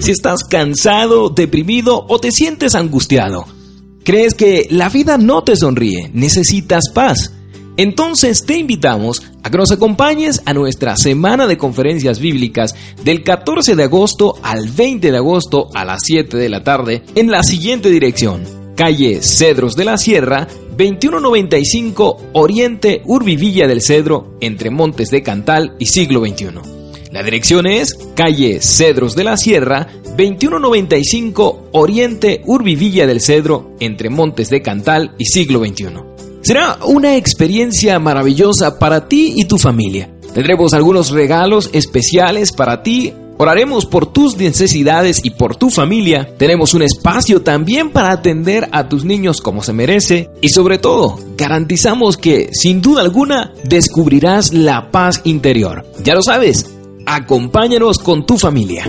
Si estás cansado, deprimido o te sientes angustiado, crees que la vida no te sonríe, necesitas paz. Entonces te invitamos a que nos acompañes a nuestra semana de conferencias bíblicas del 14 de agosto al 20 de agosto a las 7 de la tarde en la siguiente dirección. Calle Cedros de la Sierra, 2195 Oriente Urbivilla del Cedro, entre Montes de Cantal y Siglo XXI. La dirección es calle Cedros de la Sierra, 2195 Oriente Urbivilla del Cedro, entre Montes de Cantal y Siglo XXI. Será una experiencia maravillosa para ti y tu familia. Tendremos algunos regalos especiales para ti Oraremos por tus necesidades y por tu familia. Tenemos un espacio también para atender a tus niños como se merece. Y sobre todo, garantizamos que, sin duda alguna, descubrirás la paz interior. Ya lo sabes, acompáñanos con tu familia.